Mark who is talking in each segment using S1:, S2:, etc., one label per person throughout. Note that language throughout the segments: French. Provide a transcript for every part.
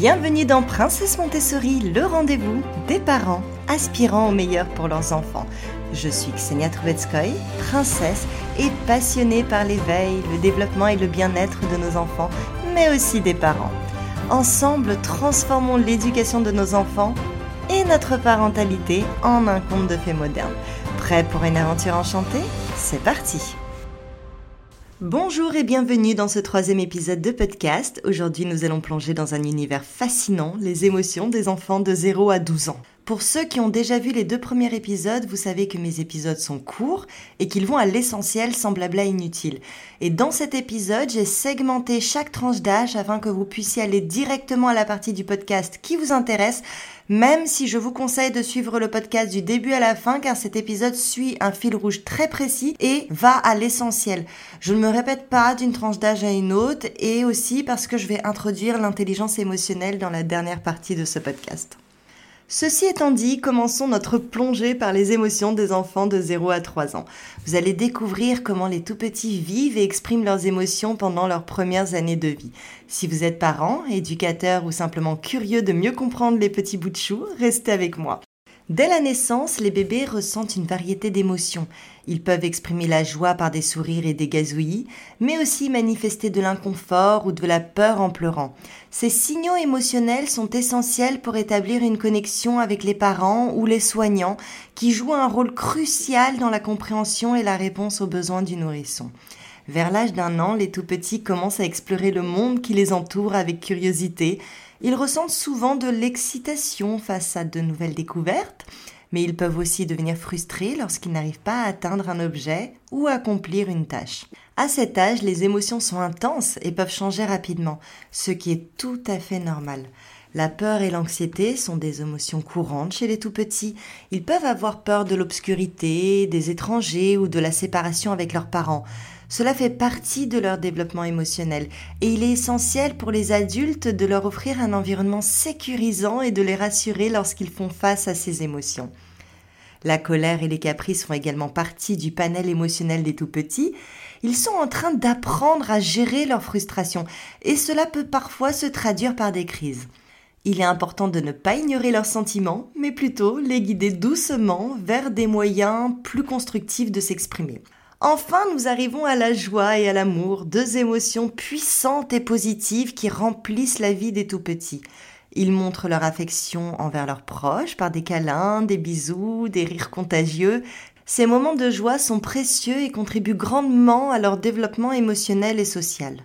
S1: Bienvenue dans Princesse Montessori, le rendez-vous des parents aspirant au meilleur pour leurs enfants. Je suis Ksenia Trubetskoy, princesse et passionnée par l'éveil, le développement et le bien-être de nos enfants, mais aussi des parents. Ensemble, transformons l'éducation de nos enfants et notre parentalité en un conte de fées moderne. Prêt pour une aventure enchantée? C'est parti Bonjour et bienvenue dans ce troisième épisode de podcast. Aujourd'hui, nous allons plonger dans un univers fascinant, les émotions des enfants de 0 à 12 ans. Pour ceux qui ont déjà vu les deux premiers épisodes, vous savez que mes épisodes sont courts et qu'ils vont à l'essentiel sans blabla inutile. Et dans cet épisode, j'ai segmenté chaque tranche d'âge afin que vous puissiez aller directement à la partie du podcast qui vous intéresse même si je vous conseille de suivre le podcast du début à la fin car cet épisode suit un fil rouge très précis et va à l'essentiel. Je ne me répète pas d'une tranche d'âge à une autre et aussi parce que je vais introduire l'intelligence émotionnelle dans la dernière partie de ce podcast. Ceci étant dit, commençons notre plongée par les émotions des enfants de 0 à 3 ans. Vous allez découvrir comment les tout petits vivent et expriment leurs émotions pendant leurs premières années de vie. Si vous êtes parent, éducateur ou simplement curieux de mieux comprendre les petits bouts de chou, restez avec moi. Dès la naissance, les bébés ressentent une variété d'émotions. Ils peuvent exprimer la joie par des sourires et des gazouillis, mais aussi manifester de l'inconfort ou de la peur en pleurant. Ces signaux émotionnels sont essentiels pour établir une connexion avec les parents ou les soignants qui jouent un rôle crucial dans la compréhension et la réponse aux besoins du nourrisson. Vers l'âge d'un an, les tout petits commencent à explorer le monde qui les entoure avec curiosité, ils ressentent souvent de l'excitation face à de nouvelles découvertes, mais ils peuvent aussi devenir frustrés lorsqu'ils n'arrivent pas à atteindre un objet ou accomplir une tâche. À cet âge, les émotions sont intenses et peuvent changer rapidement, ce qui est tout à fait normal. La peur et l'anxiété sont des émotions courantes chez les tout petits. Ils peuvent avoir peur de l'obscurité, des étrangers ou de la séparation avec leurs parents. Cela fait partie de leur développement émotionnel et il est essentiel pour les adultes de leur offrir un environnement sécurisant et de les rassurer lorsqu'ils font face à ces émotions. La colère et les caprices font également partie du panel émotionnel des tout-petits. Ils sont en train d'apprendre à gérer leurs frustrations et cela peut parfois se traduire par des crises. Il est important de ne pas ignorer leurs sentiments, mais plutôt les guider doucement vers des moyens plus constructifs de s'exprimer. Enfin, nous arrivons à la joie et à l'amour, deux émotions puissantes et positives qui remplissent la vie des tout-petits. Ils montrent leur affection envers leurs proches par des câlins, des bisous, des rires contagieux. Ces moments de joie sont précieux et contribuent grandement à leur développement émotionnel et social.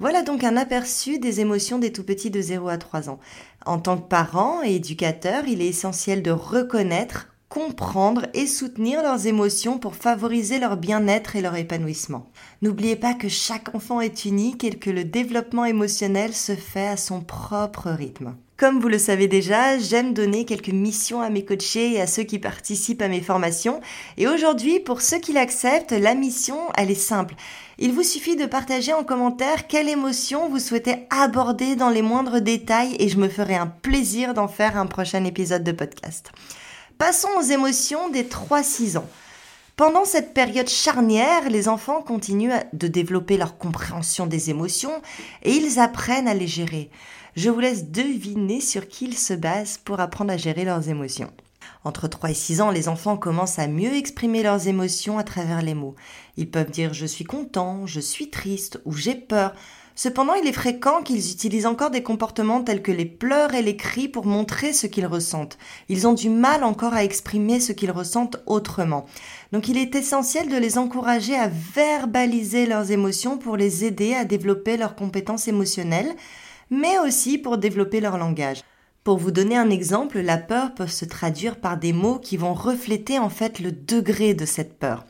S1: Voilà donc un aperçu des émotions des tout-petits de 0 à 3 ans. En tant que parent et éducateur, il est essentiel de reconnaître, comprendre et soutenir leurs émotions pour favoriser leur bien-être et leur épanouissement. N'oubliez pas que chaque enfant est unique et que le développement émotionnel se fait à son propre rythme. Comme vous le savez déjà, j'aime donner quelques missions à mes coachés et à ceux qui participent à mes formations. Et aujourd'hui, pour ceux qui l'acceptent, la mission, elle est simple. Il vous suffit de partager en commentaire quelle émotion vous souhaitez aborder dans les moindres détails et je me ferai un plaisir d'en faire un prochain épisode de podcast. Passons aux émotions des 3-6 ans. Pendant cette période charnière, les enfants continuent de développer leur compréhension des émotions et ils apprennent à les gérer. Je vous laisse deviner sur qui ils se basent pour apprendre à gérer leurs émotions. Entre 3 et 6 ans, les enfants commencent à mieux exprimer leurs émotions à travers les mots. Ils peuvent dire je suis content, je suis triste ou j'ai peur, Cependant, il est fréquent qu'ils utilisent encore des comportements tels que les pleurs et les cris pour montrer ce qu'ils ressentent. Ils ont du mal encore à exprimer ce qu'ils ressentent autrement. Donc il est essentiel de les encourager à verbaliser leurs émotions pour les aider à développer leurs compétences émotionnelles, mais aussi pour développer leur langage. Pour vous donner un exemple, la peur peut se traduire par des mots qui vont refléter en fait le degré de cette peur.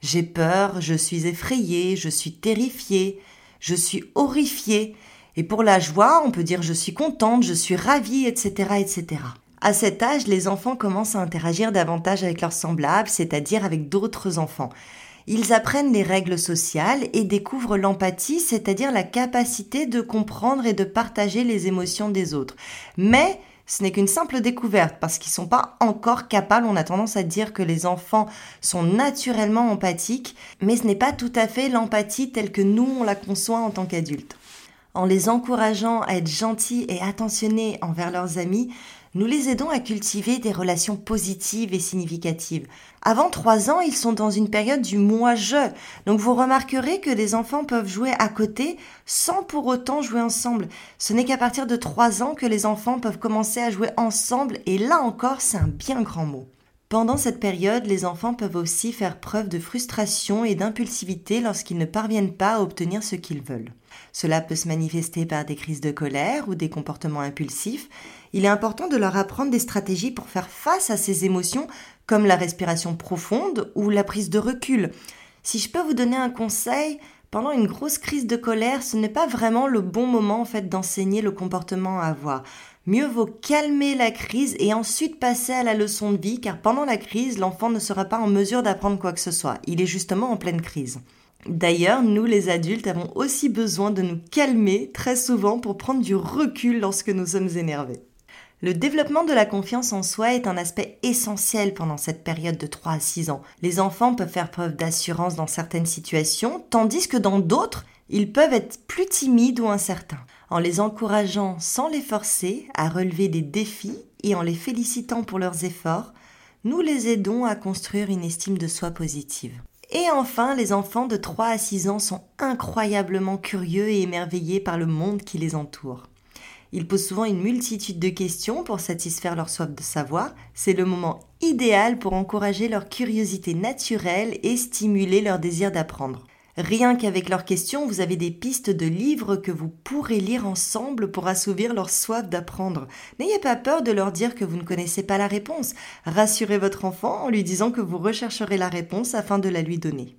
S1: J'ai peur, je suis effrayé, je suis terrifié, je suis horrifiée. Et pour la joie, on peut dire je suis contente, je suis ravie, etc., etc. À cet âge, les enfants commencent à interagir davantage avec leurs semblables, c'est-à-dire avec d'autres enfants. Ils apprennent les règles sociales et découvrent l'empathie, c'est-à-dire la capacité de comprendre et de partager les émotions des autres. Mais ce n'est qu'une simple découverte parce qu'ils ne sont pas encore capables. On a tendance à dire que les enfants sont naturellement empathiques, mais ce n'est pas tout à fait l'empathie telle que nous on la conçoit en tant qu'adultes. En les encourageant à être gentils et attentionnés envers leurs amis, nous les aidons à cultiver des relations positives et significatives. Avant trois ans, ils sont dans une période du moi-je. Donc vous remarquerez que les enfants peuvent jouer à côté sans pour autant jouer ensemble. Ce n'est qu'à partir de trois ans que les enfants peuvent commencer à jouer ensemble et là encore, c'est un bien grand mot. Pendant cette période, les enfants peuvent aussi faire preuve de frustration et d'impulsivité lorsqu'ils ne parviennent pas à obtenir ce qu'ils veulent. Cela peut se manifester par des crises de colère ou des comportements impulsifs. Il est important de leur apprendre des stratégies pour faire face à ces émotions, comme la respiration profonde ou la prise de recul. Si je peux vous donner un conseil, pendant une grosse crise de colère, ce n'est pas vraiment le bon moment en fait d'enseigner le comportement à avoir. Mieux vaut calmer la crise et ensuite passer à la leçon de vie car pendant la crise, l'enfant ne sera pas en mesure d'apprendre quoi que ce soit. Il est justement en pleine crise. D'ailleurs, nous les adultes avons aussi besoin de nous calmer très souvent pour prendre du recul lorsque nous sommes énervés. Le développement de la confiance en soi est un aspect essentiel pendant cette période de 3 à 6 ans. Les enfants peuvent faire preuve d'assurance dans certaines situations, tandis que dans d'autres, ils peuvent être plus timides ou incertains en les encourageant sans les forcer à relever des défis et en les félicitant pour leurs efforts, nous les aidons à construire une estime de soi positive. Et enfin, les enfants de 3 à 6 ans sont incroyablement curieux et émerveillés par le monde qui les entoure. Ils posent souvent une multitude de questions pour satisfaire leur soif de savoir. C'est le moment idéal pour encourager leur curiosité naturelle et stimuler leur désir d'apprendre. Rien qu'avec leurs questions, vous avez des pistes de livres que vous pourrez lire ensemble pour assouvir leur soif d'apprendre. N'ayez pas peur de leur dire que vous ne connaissez pas la réponse. Rassurez votre enfant en lui disant que vous rechercherez la réponse afin de la lui donner.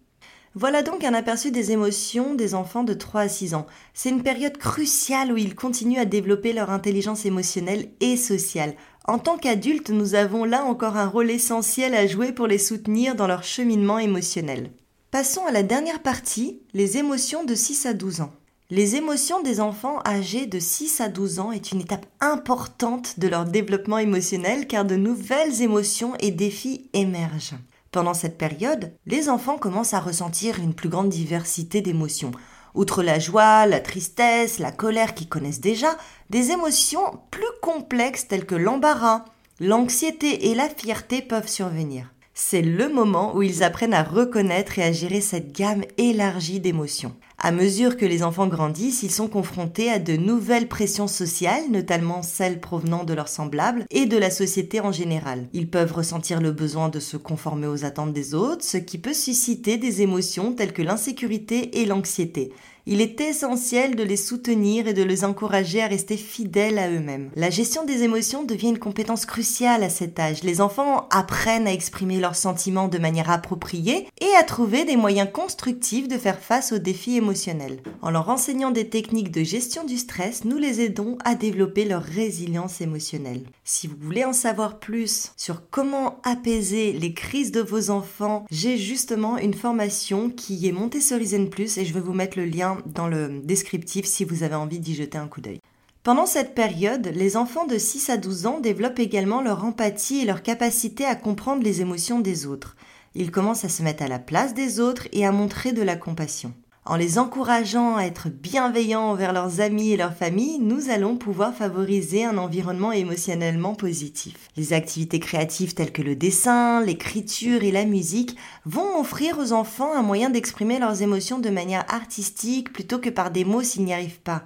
S1: Voilà donc un aperçu des émotions des enfants de 3 à 6 ans. C'est une période cruciale où ils continuent à développer leur intelligence émotionnelle et sociale. En tant qu'adultes, nous avons là encore un rôle essentiel à jouer pour les soutenir dans leur cheminement émotionnel. Passons à la dernière partie, les émotions de 6 à 12 ans. Les émotions des enfants âgés de 6 à 12 ans est une étape importante de leur développement émotionnel car de nouvelles émotions et défis émergent. Pendant cette période, les enfants commencent à ressentir une plus grande diversité d'émotions. Outre la joie, la tristesse, la colère qu'ils connaissent déjà, des émotions plus complexes telles que l'embarras, l'anxiété et la fierté peuvent survenir c'est le moment où ils apprennent à reconnaître et à gérer cette gamme élargie d'émotions. À mesure que les enfants grandissent, ils sont confrontés à de nouvelles pressions sociales, notamment celles provenant de leurs semblables et de la société en général. Ils peuvent ressentir le besoin de se conformer aux attentes des autres, ce qui peut susciter des émotions telles que l'insécurité et l'anxiété. Il est essentiel de les soutenir et de les encourager à rester fidèles à eux-mêmes. La gestion des émotions devient une compétence cruciale à cet âge. Les enfants apprennent à exprimer leurs sentiments de manière appropriée et à trouver des moyens constructifs de faire face aux défis émotionnels. En leur enseignant des techniques de gestion du stress, nous les aidons à développer leur résilience émotionnelle. Si vous voulez en savoir plus sur comment apaiser les crises de vos enfants, j'ai justement une formation qui est Montessori Plus et je vais vous mettre le lien dans le descriptif si vous avez envie d'y jeter un coup d'œil. Pendant cette période, les enfants de 6 à 12 ans développent également leur empathie et leur capacité à comprendre les émotions des autres. Ils commencent à se mettre à la place des autres et à montrer de la compassion. En les encourageant à être bienveillants envers leurs amis et leurs familles, nous allons pouvoir favoriser un environnement émotionnellement positif. Les activités créatives telles que le dessin, l'écriture et la musique vont offrir aux enfants un moyen d'exprimer leurs émotions de manière artistique plutôt que par des mots s'ils n'y arrivent pas.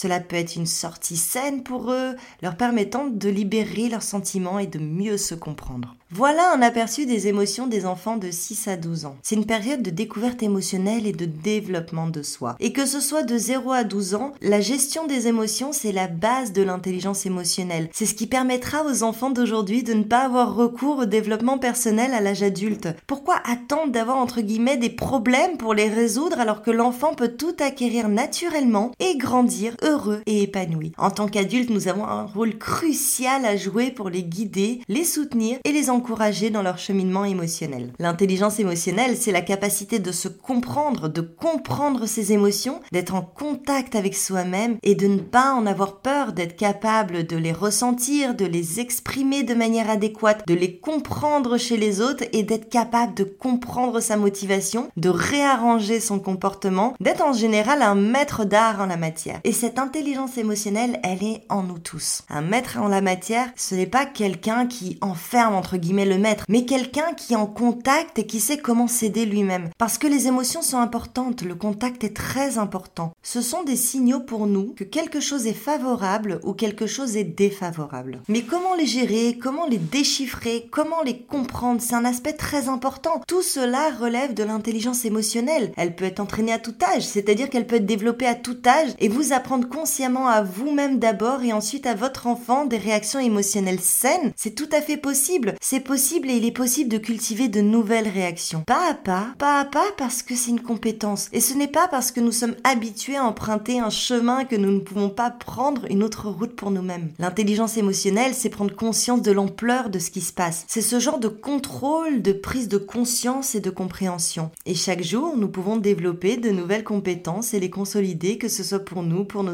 S1: Cela peut être une sortie saine pour eux, leur permettant de libérer leurs sentiments et de mieux se comprendre. Voilà un aperçu des émotions des enfants de 6 à 12 ans. C'est une période de découverte émotionnelle et de développement de soi. Et que ce soit de 0 à 12 ans, la gestion des émotions, c'est la base de l'intelligence émotionnelle. C'est ce qui permettra aux enfants d'aujourd'hui de ne pas avoir recours au développement personnel à l'âge adulte. Pourquoi attendre d'avoir entre guillemets des problèmes pour les résoudre alors que l'enfant peut tout acquérir naturellement et grandir heureux et épanouis. En tant qu'adultes, nous avons un rôle crucial à jouer pour les guider, les soutenir et les encourager dans leur cheminement émotionnel. L'intelligence émotionnelle, c'est la capacité de se comprendre, de comprendre ses émotions, d'être en contact avec soi-même et de ne pas en avoir peur, d'être capable de les ressentir, de les exprimer de manière adéquate, de les comprendre chez les autres et d'être capable de comprendre sa motivation, de réarranger son comportement, d'être en général un maître d'art en la matière. Intelligence émotionnelle, elle est en nous tous. Un maître en la matière, ce n'est pas quelqu'un qui enferme entre guillemets le maître, mais quelqu'un qui est en contact et qui sait comment s'aider lui-même. Parce que les émotions sont importantes, le contact est très important. Ce sont des signaux pour nous que quelque chose est favorable ou quelque chose est défavorable. Mais comment les gérer, comment les déchiffrer, comment les comprendre, c'est un aspect très important. Tout cela relève de l'intelligence émotionnelle. Elle peut être entraînée à tout âge, c'est-à-dire qu'elle peut être développée à tout âge et vous apprendre consciemment à vous-même d'abord et ensuite à votre enfant des réactions émotionnelles saines. C'est tout à fait possible. C'est possible et il est possible de cultiver de nouvelles réactions. Pas à pas, pas à pas parce que c'est une compétence. Et ce n'est pas parce que nous sommes habitués à emprunter un chemin que nous ne pouvons pas prendre une autre route pour nous-mêmes. L'intelligence émotionnelle, c'est prendre conscience de l'ampleur de ce qui se passe. C'est ce genre de contrôle, de prise de conscience et de compréhension. Et chaque jour, nous pouvons développer de nouvelles compétences et les consolider, que ce soit pour nous, pour nos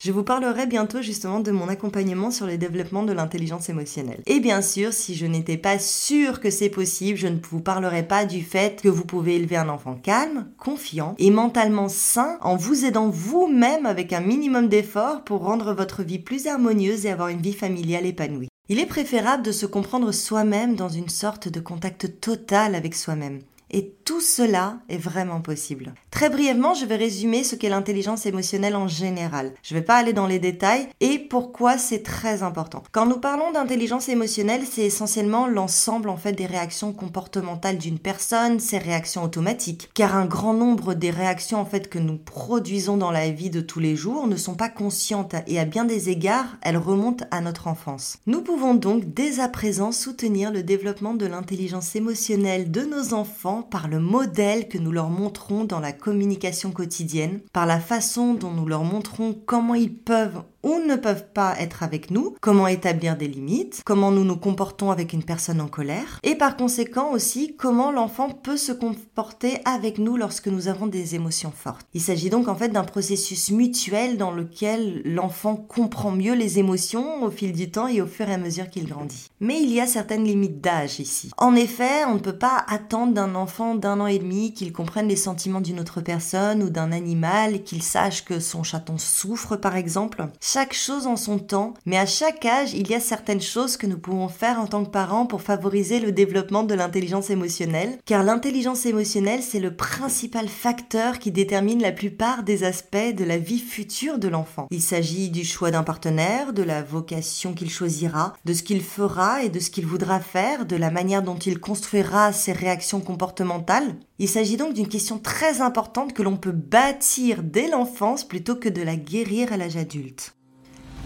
S1: Je vous parlerai bientôt justement de mon accompagnement sur le développement de l'intelligence émotionnelle. Et bien sûr, si je n'étais pas sûre que c'est possible, je ne vous parlerai pas du fait que vous pouvez élever un enfant calme, confiant et mentalement sain en vous aidant vous-même avec un minimum d'efforts pour rendre votre vie plus harmonieuse et avoir une vie familiale épanouie. Il est préférable de se comprendre soi-même dans une sorte de contact total avec soi-même. Et tout cela est vraiment possible. Très brièvement, je vais résumer ce qu'est l'intelligence émotionnelle en général. Je ne vais pas aller dans les détails et pourquoi c'est très important. Quand nous parlons d'intelligence émotionnelle, c'est essentiellement l'ensemble en fait des réactions comportementales d'une personne, ses réactions automatiques. Car un grand nombre des réactions en fait que nous produisons dans la vie de tous les jours ne sont pas conscientes et à bien des égards, elles remontent à notre enfance. Nous pouvons donc dès à présent soutenir le développement de l'intelligence émotionnelle de nos enfants par le modèle que nous leur montrons dans la communication quotidienne, par la façon dont nous leur montrons comment ils peuvent ne peuvent pas être avec nous, comment établir des limites, comment nous nous comportons avec une personne en colère, et par conséquent aussi comment l'enfant peut se comporter avec nous lorsque nous avons des émotions fortes. Il s'agit donc en fait d'un processus mutuel dans lequel l'enfant comprend mieux les émotions au fil du temps et au fur et à mesure qu'il grandit. Mais il y a certaines limites d'âge ici. En effet, on ne peut pas attendre d'un enfant d'un an et demi qu'il comprenne les sentiments d'une autre personne ou d'un animal, qu'il sache que son chaton souffre par exemple chaque chose en son temps, mais à chaque âge, il y a certaines choses que nous pouvons faire en tant que parents pour favoriser le développement de l'intelligence émotionnelle, car l'intelligence émotionnelle, c'est le principal facteur qui détermine la plupart des aspects de la vie future de l'enfant. Il s'agit du choix d'un partenaire, de la vocation qu'il choisira, de ce qu'il fera et de ce qu'il voudra faire, de la manière dont il construira ses réactions comportementales. Il s'agit donc d'une question très importante que l'on peut bâtir dès l'enfance plutôt que de la guérir à l'âge adulte.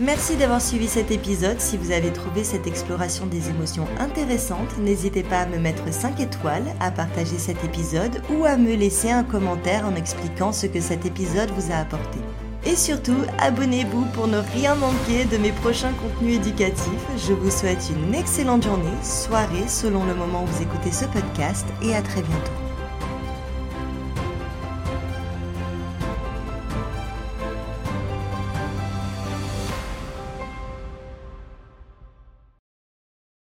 S1: Merci d'avoir suivi cet épisode. Si vous avez trouvé cette exploration des émotions intéressante, n'hésitez pas à me mettre 5 étoiles, à partager cet épisode ou à me laisser un commentaire en expliquant ce que cet épisode vous a apporté. Et surtout, abonnez-vous pour ne rien manquer de mes prochains contenus éducatifs. Je vous souhaite une excellente journée, soirée selon le moment où vous écoutez ce podcast et à très bientôt.